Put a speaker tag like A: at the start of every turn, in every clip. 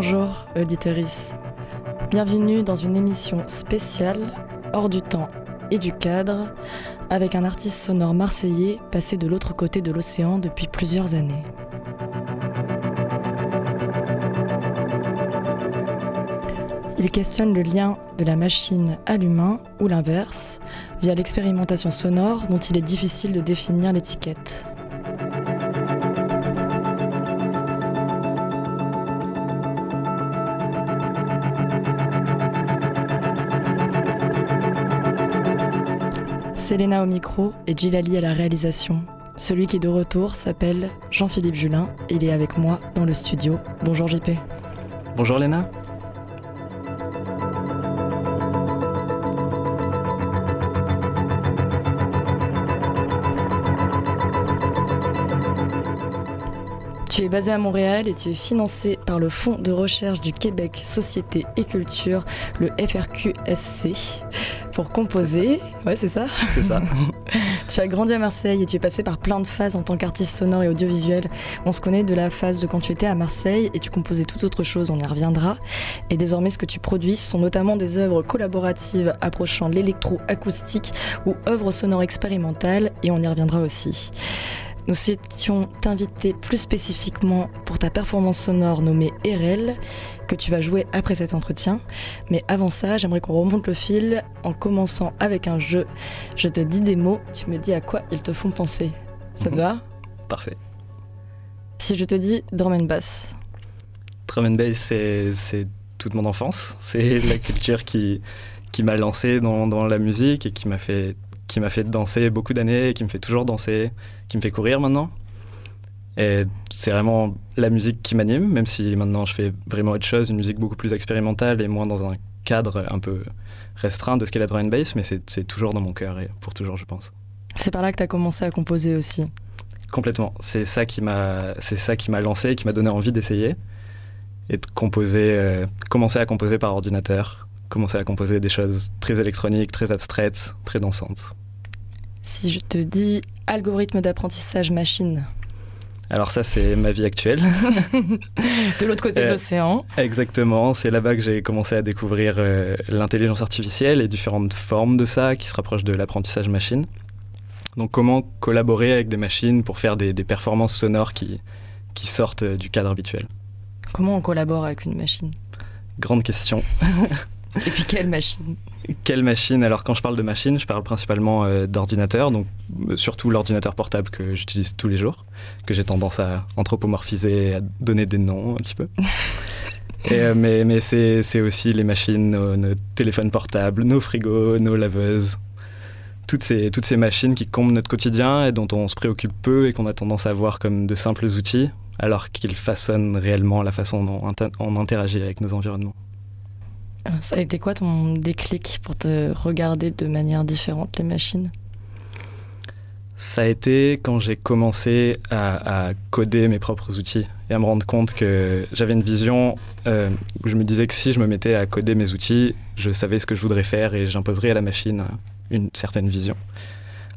A: Bonjour, auditeurice. Bienvenue dans une émission spéciale, hors du temps et du cadre, avec un artiste sonore marseillais passé de l'autre côté de l'océan depuis plusieurs années. Il questionne le lien de la machine à l'humain ou l'inverse via l'expérimentation sonore dont il est difficile de définir l'étiquette. Selena au micro et Gilali à la réalisation. Celui qui est de retour s'appelle Jean-Philippe Julin il est avec moi dans le studio. Bonjour JP.
B: Bonjour Léna.
A: Tu es basé à Montréal et tu es financé par le Fonds de recherche du Québec Société et Culture, le FRQSC, pour composer. Ouais, c'est ça
B: C'est ça.
A: tu as grandi à Marseille et tu es passé par plein de phases en tant qu'artiste sonore et audiovisuel. On se connaît de la phase de quand tu étais à Marseille et tu composais tout autre chose, on y reviendra. Et désormais, ce que tu produis ce sont notamment des œuvres collaboratives approchant l'électro-acoustique ou œuvres sonores expérimentales et on y reviendra aussi. Nous souhaitions t'inviter plus spécifiquement pour ta performance sonore nommée RL, que tu vas jouer après cet entretien. Mais avant ça, j'aimerais qu'on remonte le fil en commençant avec un jeu. Je te dis des mots, tu me dis à quoi ils te font penser. Ça te
B: Mhm.
A: va?
B: Parfait.
A: Si je te dis drum and bass,
B: Drum and bass, c'est, c'est toute mon enfance. C'est la culture qui, qui m'a lancé dans, dans la musique et qui m'a fait qui m'a fait danser beaucoup d'années, qui me fait toujours danser, qui me fait courir maintenant. Et c'est vraiment la musique qui m'anime, même si maintenant je fais vraiment autre chose, une musique beaucoup plus expérimentale et moins dans un cadre un peu restreint de ce qu'est la drum and bass, mais c'est, toujours dans mon cœur et pour toujours, je pense.
A: c'est par là que tu as commencé à composer aussi.
B: Complètement. C'est ça qui m'a, c'est ça qui m'a lancé, qui m'a donné envie d'essayer et de composer, euh, commencer à composer par ordinateur, commencer à composer des choses très électroniques, très abstraites, très dansantes.
A: Si je te dis algorithme d'apprentissage machine,
B: Alors ça, c'est ma vie actuelle.
A: de l'autre côté de
B: Euh,
A: l'océan,
B: Exactement. C'est là-bas que j'ai commencé à découvrir euh, l'intelligence artificielle et différentes formes de ça qui se rapprochent de l'apprentissage machine. Donc comment collaborer avec des machines pour faire des, des performances sonores qui, qui sortent euh, du cadre habituel?
A: comment on collabore avec une machine?
B: Grande question.
A: Et puis quelle machine
B: Quelle machine? Alors quand je parle de machine, je parle principalement euh, d'ordinateur, donc euh, surtout l'ordinateur portable que j'utilise tous les jours, que j'ai tendance à anthropomorphiser, à donner des noms un petit peu. Et, euh, mais mais c'est aussi les machines, nos, nos téléphones portables, nos frigos, nos laveuses, toutes ces, toutes ces machines qui comblent notre quotidien et dont on se préoccupe peu et qu'on a tendance à voir comme de simples outils, alors qu'ils façonnent réellement la façon dont on interagit avec nos environnements.
A: Euh, Ça a été quoi ton déclic pour te regarder de manière différente les machines?
B: Ça a été quand j'ai commencé à, coder mes propres outils et à me rendre compte que j'avais une vision euh, où je me disais que si je me mettais à coder mes outils, je savais ce que je voudrais faire et j'imposerais à la machine une certaine vision.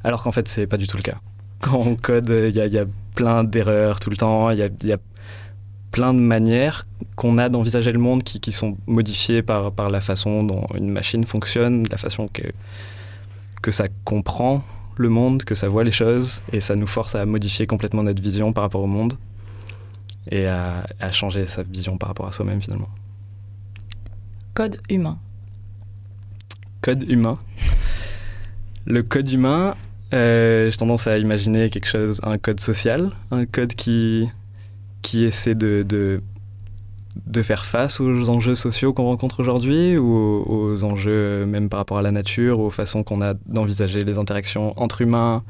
B: Alors qu'en fait, c'est pas du tout le cas. Quand on code, il y, a- plein d'erreurs tout le temps, plein de manières qu'on a d'envisager le monde qui, qui sont modifiées par, par la façon dont une machine fonctionne, la façon que, que ça comprend le monde, que ça voit les choses, et ça nous force à modifier complètement notre vision par rapport au monde et à, à changer sa vision par rapport à soi-même finalement.
A: Code humain.
B: Code humain. Le code humain, euh, j'ai tendance à imaginer quelque chose, un code social, un code qui, qui essaie de, de, de faire face aux enjeux sociaux qu'on rencontre aujourd'hui ou aux, aux enjeux même par rapport à la nature, aux façons qu'on a d'envisager les interactions entre humains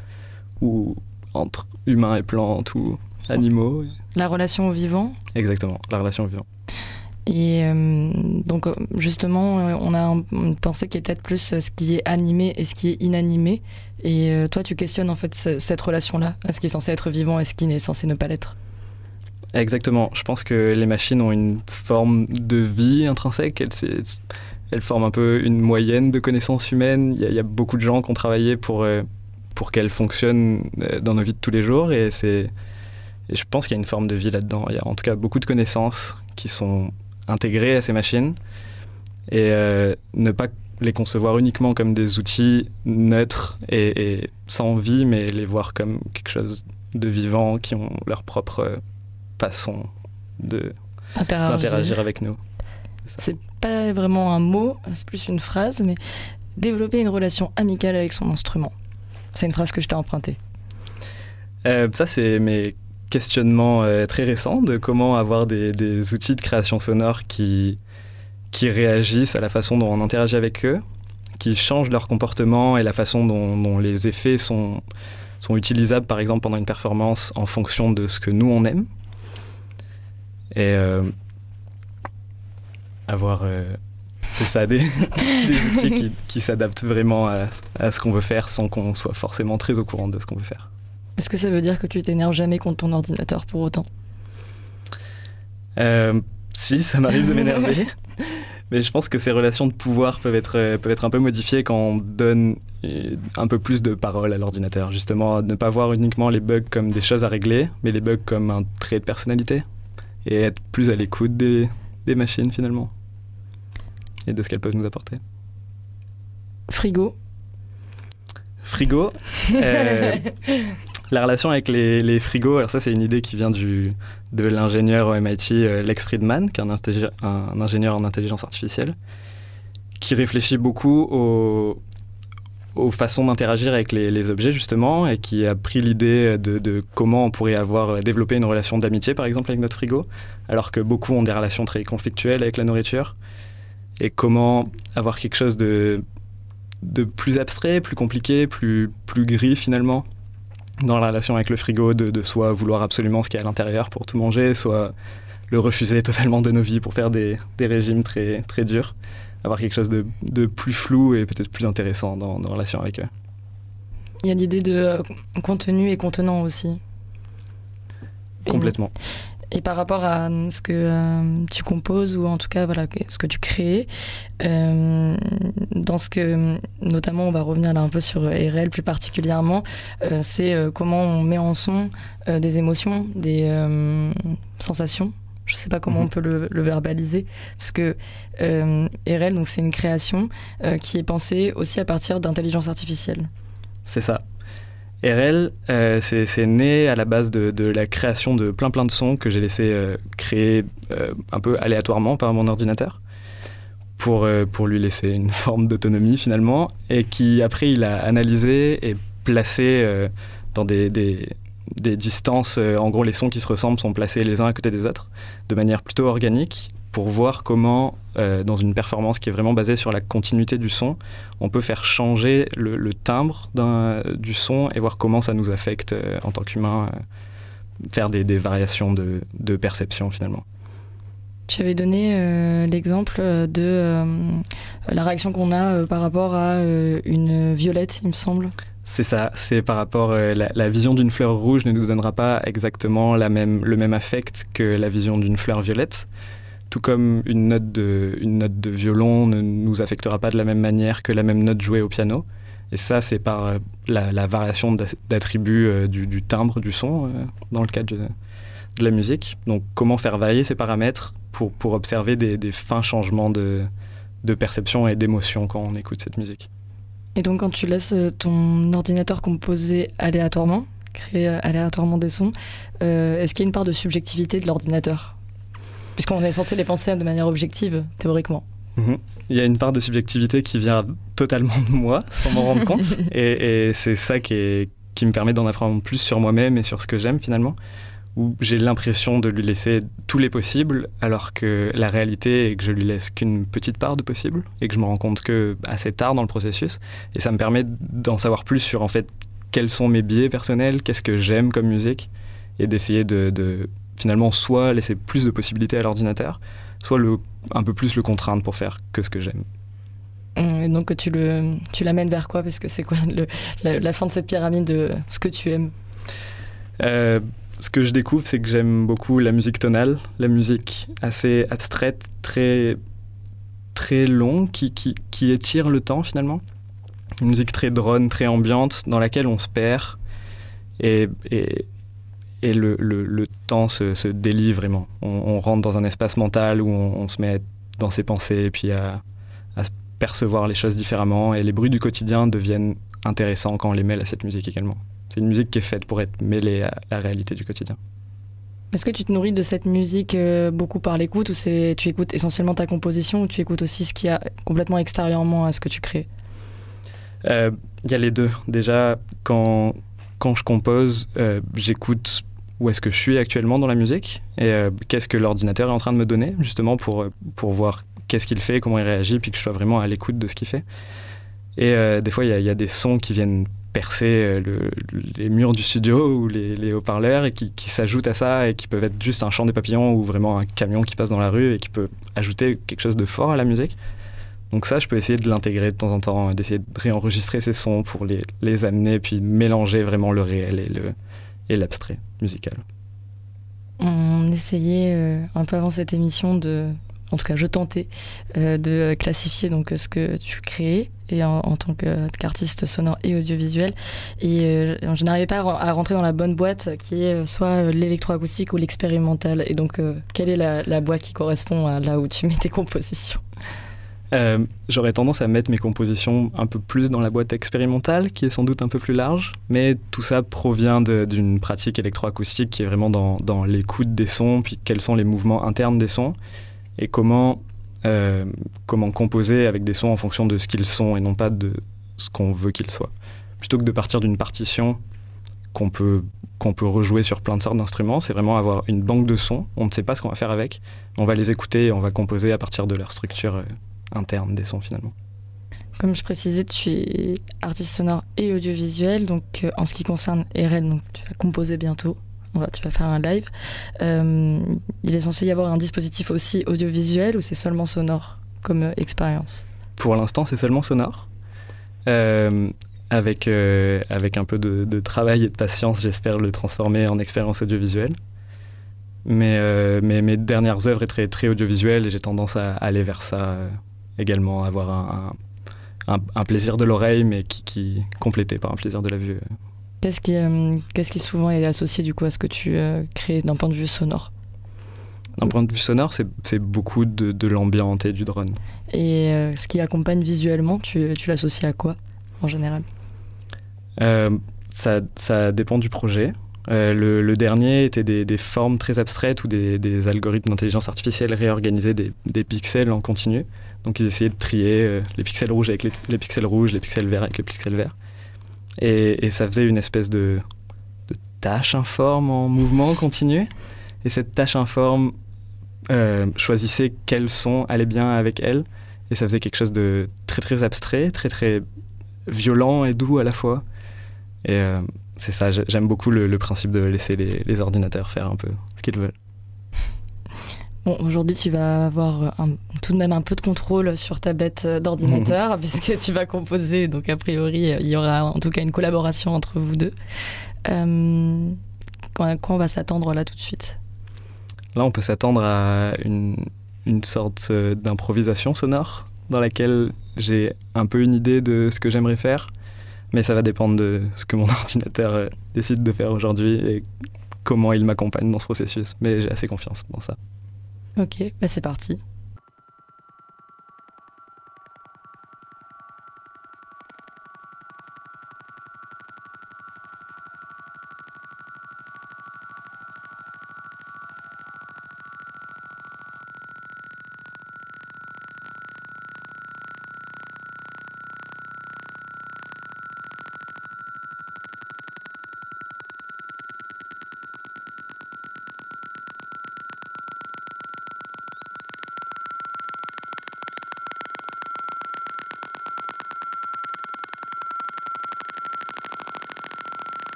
B: ou entre humains et plantes ou animaux.
A: La relation au vivant.
B: Exactement, la relation au vivant.
A: Et euh, donc euh, justement, euh, on a un- une pensée qui est peut-être plus ce qui est animé et ce qui est inanimé. Et toi, tu questionnes en fait ce- cette relation-là, à ce qui est censé être vivant et ce qui n'est censé ne pas l'être?
B: Exactement. Je pense que les machines ont une forme de vie intrinsèque. Elles, elles forment un peu une moyenne de connaissances humaines. Il y, a- beaucoup de gens qui ont travaillé pour, euh, pour qu'elles fonctionnent euh, dans nos vies de tous les jours. Et, je pense qu'il y a une forme de vie là-dedans. Il y a en tout cas beaucoup de connaissances qui sont intégrer à ces machines et ne pas les concevoir uniquement comme des outils neutres et, sans vie, mais les voir comme quelque chose de vivant qui ont leur propre façon de d'interagir avec nous.
A: C'est pas vraiment un mot, c'est plus une phrase, mais développer une relation amicale avec son instrument. C'est une phrase que je t'ai empruntée.
B: Euh, ça, c'est mes questionnements euh, très récents de comment avoir des, outils de création sonore qui, qui réagissent à la façon dont on interagit avec eux, qui changent leur comportement et la façon dont, les effets sont, sont utilisables, par exemple, pendant une performance en fonction de ce que nous, on aime. Et euh, avoir c'est ça, des, outils qui, s'adaptent vraiment à, ce qu'on veut faire sans qu'on soit forcément très au courant de ce qu'on veut faire.
A: Est-ce que ça veut dire que tu t'énerves jamais contre ton ordinateur pour autant?
B: Euh, Si, ça m'arrive de m'énerver. mais je pense que ces relations de pouvoir peuvent être, peuvent être un peu modifiées quand on donne euh, un peu plus de parole à l'ordinateur. Justement, ne pas voir uniquement les bugs comme des choses à régler, mais les bugs comme un trait de personnalité. Et être plus à l'écoute des machines finalement et de ce qu'elles peuvent nous apporter.
A: Frigo
B: Frigo. Euh, la relation avec les, frigos, alors ça c'est une idée qui vient du, de l'ingénieur au MIT euh, Lex Friedman, qui est un, ingénieur en intelligence artificielle, qui réfléchit beaucoup aux, aux façons d'interagir avec les, objets justement, et qui a pris l'idée de, comment on pourrait avoir euh, développé une relation d'amitié par exemple avec notre frigo, alors que beaucoup ont des relations très conflictuelles avec la nourriture et comment avoir quelque chose de, plus abstrait, plus compliqué, plus, plus gris finalement dans la relation avec le frigo, de, de soit vouloir absolument ce qu'il y a à l'intérieur pour tout manger, soit le refuser totalement de nos vies pour faire des, des régimes très, très durs, avoir quelque chose de, de plus flou et peut-être plus intéressant dans nos relations avec eux.
A: Il y a l'idée de euh, contenu et contenant aussi.
B: Complètement.
A: Et par rapport à ce que euh, tu composes ou en tout cas voilà ce que tu crées, euh, dans ce que notamment on va revenir là un peu sur RL plus particulièrement, c'est comment on met en son des émotions, des sensations. Je ne sais pas comment mhm. on peut le, le, verbaliser parce que RL donc c'est une création qui est pensée aussi à partir d'intelligence artificielle.
B: C'est ça. RL, euh, c'est né à la base de, la création de plein plein de sons que j'ai laissé euh, créer euh, un peu aléatoirement par mon ordinateur pour, pour lui laisser une forme d'autonomie finalement et qui après il a analysé et placé dans des, des, des distances, en gros les sons qui se ressemblent sont placés les uns à côté des autres de manière plutôt organique pour voir comment, euh, dans une performance qui est vraiment basée sur la continuité du son, on peut faire changer le, timbre du son et voir comment ça nous affecte euh, en tant qu'humain, euh, faire des, variations de, perception finalement.
A: Tu avais donné l'exemple de la réaction qu'on a par rapport à une violette, il me semble.
B: C'est ça, c'est par rapport à la, vision d'une fleur rouge ne nous donnera pas exactement le même affect que la vision d'une fleur violette tout comme une note, de, une note de violon ne nous affectera pas de la même manière que la même note jouée au piano. Et ça, c'est par euh, la, variation d'attributs euh, du, timbre du son euh, dans le cadre de, la musique. Donc, comment faire varier ces paramètres pour, pour observer des, fins changements de, de perception et d'émotion quand on écoute cette musique?
A: Et donc, quand tu laisses ton ordinateur composer aléatoirement, créer aléatoirement des sons, est-ce qu'il y a une part de subjectivité de l'ordinateur? Puisqu'on est censé les penser de manière objective, théoriquement.
B: Mhm. Il y a une part de subjectivité qui vient totalement de moi, sans m'en rendre compte. Et, c'est ça qui, qui me permet d'en apprendre plus sur moi-même et sur ce que j'aime finalement. Où j'ai l'impression de lui laisser tous les possibles, alors que la réalité est que je lui laisse qu'une petite part de possible et que je me rends compte que assez tard dans le processus. Et ça me permet d'en savoir plus sur en fait quels sont mes biais personnels, qu'est-ce que j'aime comme musique et d'essayer de finalement soit laisser plus de possibilités à l'ordinateur, soit le, un peu plus le contraindre pour faire que ce que j'aime.
A: Et donc tu, le, tu l'amènes vers quoi? Parce que c'est quoi le, la, fin de cette pyramide de ce que tu aimes?
B: Euh, Ce que je découvre, c'est que j'aime beaucoup la musique tonale, la musique assez abstraite, très, très longue, qui, qui, étire le temps finalement. Une musique très drone, très ambiante, dans laquelle on se perd. Et, et, et le, le, temps se, se, délie vraiment. On, rentre dans un espace mental où on, se met dans ses pensées et puis à, à, percevoir les choses différemment. Et les bruits du quotidien deviennent intéressants quand on les mêle à cette musique également. C'est une musique qui est faite pour être mêlée à la réalité du quotidien.
A: Est-ce que tu te nourris de cette musique euh, beaucoup par l'écoute ou c'est tu écoutes essentiellement ta composition ou tu écoutes aussi ce qu'il y a complètement extérieurement à ce que tu crées?
B: Il euh, y a les deux. Déjà, quand, quand je compose, euh, j'écoute où est-ce que je suis actuellement dans la musique et qu'est-ce que l'ordinateur est en train de me donner justement pour, pour voir qu'est-ce qu'il fait, comment il réagit, puis que je sois vraiment à l'écoute de ce qu'il fait. Et des fois, il y, y, a des sons qui viennent percer euh, les murs du studio ou les, haut-parleurs et qui, s'ajoutent à ça et qui peuvent être juste un chant des papillons ou vraiment un camion qui passe dans la rue et qui peut ajouter quelque chose de fort à la musique. Donc ça, je peux essayer de l'intégrer de temps en temps, d'essayer de réenregistrer ces sons pour les, les amener, puis mélanger vraiment le réel et, le, et l'abstrait musical.
A: On essayait euh, un peu avant cette émission de en tout cas je tentais euh, de classifier donc ce que tu créais en, tant qu'artiste sonore et audiovisuel. Et euh, je n'arrivais pas à rentrer dans la bonne boîte qui est soit l'électroacoustique ou l'expérimental. Et donc euh, quelle est la, boîte qui correspond à là où tu mets tes compositions?
B: J'aurais tendance à mettre mes compositions un peu plus dans la boîte expérimentale, qui est sans doute un peu plus large, mais tout ça provient d'une pratique électroacoustique qui est vraiment dans, dans l'écoute des sons, puis quels sont les mouvements internes des sons, et comment, euh, comment composer avec des sons en fonction de ce qu'ils sont et non pas de ce qu'on veut qu'ils soient. Plutôt que de partir d'une partition qu'on peut, qu'on peut rejouer sur plein de sortes d'instruments, c'est vraiment avoir une banque de sons, on ne sait pas ce qu'on va faire avec, on va les écouter et on va composer à partir de leur structure euh, interne des sons finalement.
A: Comme je précisais, tu es artiste sonore et audiovisuel, donc euh, en ce qui concerne RL, donc tu vas composer bientôt tu vas faire un live. Euh, il est censé y avoir un dispositif aussi audiovisuel ou c'est seulement sonore comme euh, expérience?
B: Pour l'instant, c'est seulement sonore. Euh, avec, avec un peu de, travail et de patience, j'espère le transformer en expérience audiovisuelle. Mais, mes dernières œuvres étaient très, audiovisuelles et j'ai tendance à aller vers ça également, avoir un, un, plaisir de l'oreille, mais qui, qui complété par un plaisir de la vue.
A: Qu'est-ce qui, euh, qu'est-ce qui souvent est associé du coup à ce que tu euh, crées d'un point de vue sonore?
B: D'un point de vue sonore, c'est beaucoup de, de l'ambiance et du drone.
A: Et euh, ce qui accompagne visuellement, tu, tu l'associes à quoi en général?
B: Ça, ça, dépend du projet. le, le, dernier était des, des, formes très abstraites où des, des algorithmes d'intelligence artificielle réorganisaient des, des, pixels en continu. Donc ils essayaient de trier les pixels rouges avec les, les, pixels rouges, les pixels verts avec les pixels verts. Et, ça faisait une espèce de, de, tâche informe en mouvement continu. Et cette tâche informe euh, choisissait quel son allait bien avec elle. Et ça faisait quelque chose de très très abstrait, très très violent et doux à la fois. Et euh, c'est ça, j'aime beaucoup le, principe de laisser les, les ordinateurs faire un peu ce qu'ils veulent.
A: Bon, aujourd'hui, tu vas avoir tout de même un peu de contrôle sur ta bête euh, d'ordinateur, puisque tu vas composer. Donc, a priori, il y aura en tout cas une collaboration entre vous deux. Euh, quoi, on va s'attendre là tout de suite?
B: Là, on peut s'attendre à une, une sorte euh, d'improvisation sonore dans laquelle j'ai un peu une idée de ce que j'aimerais faire, mais ça va dépendre de ce que mon ordinateur décide de faire aujourd'hui et comment il m'accompagne dans ce processus. Mais j'ai assez confiance dans ça.
A: Ok, bah c'est parti.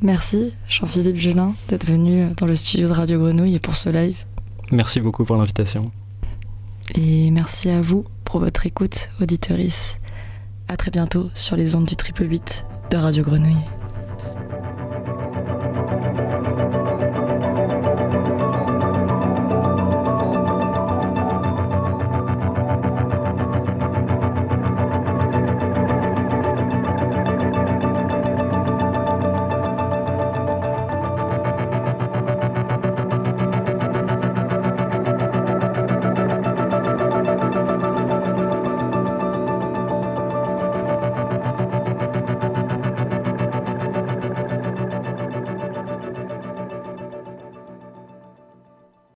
A: Merci Jean-Philippe Julin d'être venu dans le studio de Radio Grenouille et pour ce live.
B: Merci beaucoup pour l'invitation.
A: Et merci à vous pour votre écoute, auditeurice. À très bientôt sur les ondes du triple 8 de Radio Grenouille.